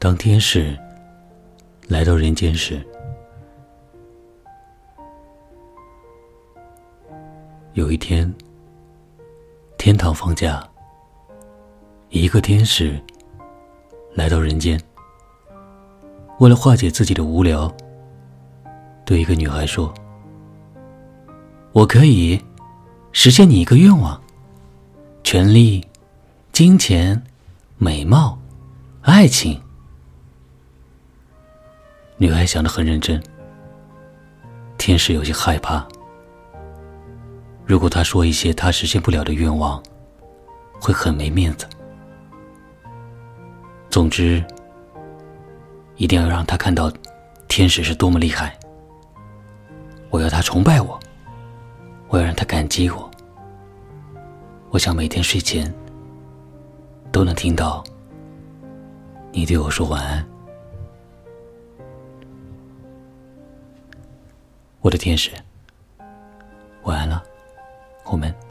当天使来到人间时，有一天，天堂放假，一个天使来到人间，为了化解自己的无聊，对一个女孩说：“我可以实现你一个愿望，权力、金钱、美貌、爱情。”女孩想得很认真，天使有些害怕。如果他说一些他实现不了的愿望，会很没面子。总之，一定要让他看到天使是多么厉害。我要他崇拜我，我要让他感激我。我想每天睡前都能听到你对我说晚安。我的天使，晚安了，我们。